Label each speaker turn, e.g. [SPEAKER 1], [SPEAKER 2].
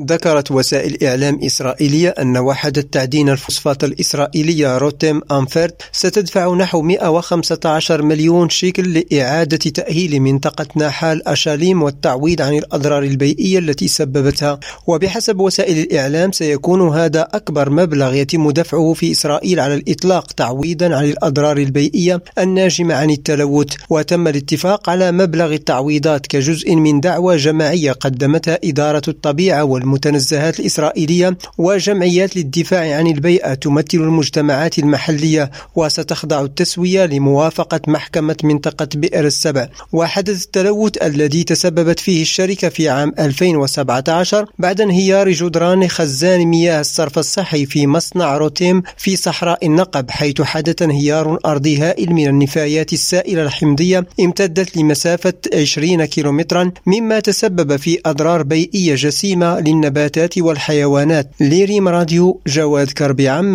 [SPEAKER 1] ذكرت وسائل إعلام إسرائيلية أن وحدة تعدين الفوسفات الإسرائيلية روتيم أنفرت ستدفع نحو 115 مليون شيكل لإعادة تأهيل منطقة ناحال أشاليم والتعويض عن الأضرار البيئية التي سببتها. وبحسب وسائل الإعلام سيكون هذا أكبر مبلغ يتم دفعه في إسرائيل على الإطلاق تعويضا عن الأضرار البيئية الناجمة عن التلوث. وتم الاتفاق على مبلغ التعويضات كجزء من دعوة جماعية قدمتها إدارة الطبيعة والمتنزهات الإسرائيلية وجمعيات للدفاع عن البيئة تمثل المجتمعات المحلية وستخضع التسوية لموافقة محكمة منطقة بئر السبع. وحدث التلوث الذي تسببت فيه الشركة في عام 2017 بعد انهيار جدران خزان مياه الصرف الصحي في مصنع روتيم في صحراء النقب حيث حدث انهيار أرضي هائل من النفايات السائلة الحمضية امتدت لمسافة 20 كيلومترا مما تسبب في أضرار بيئية جسيمة للنباتات والحيوانات. ليريم راديو جواد كربي عمان.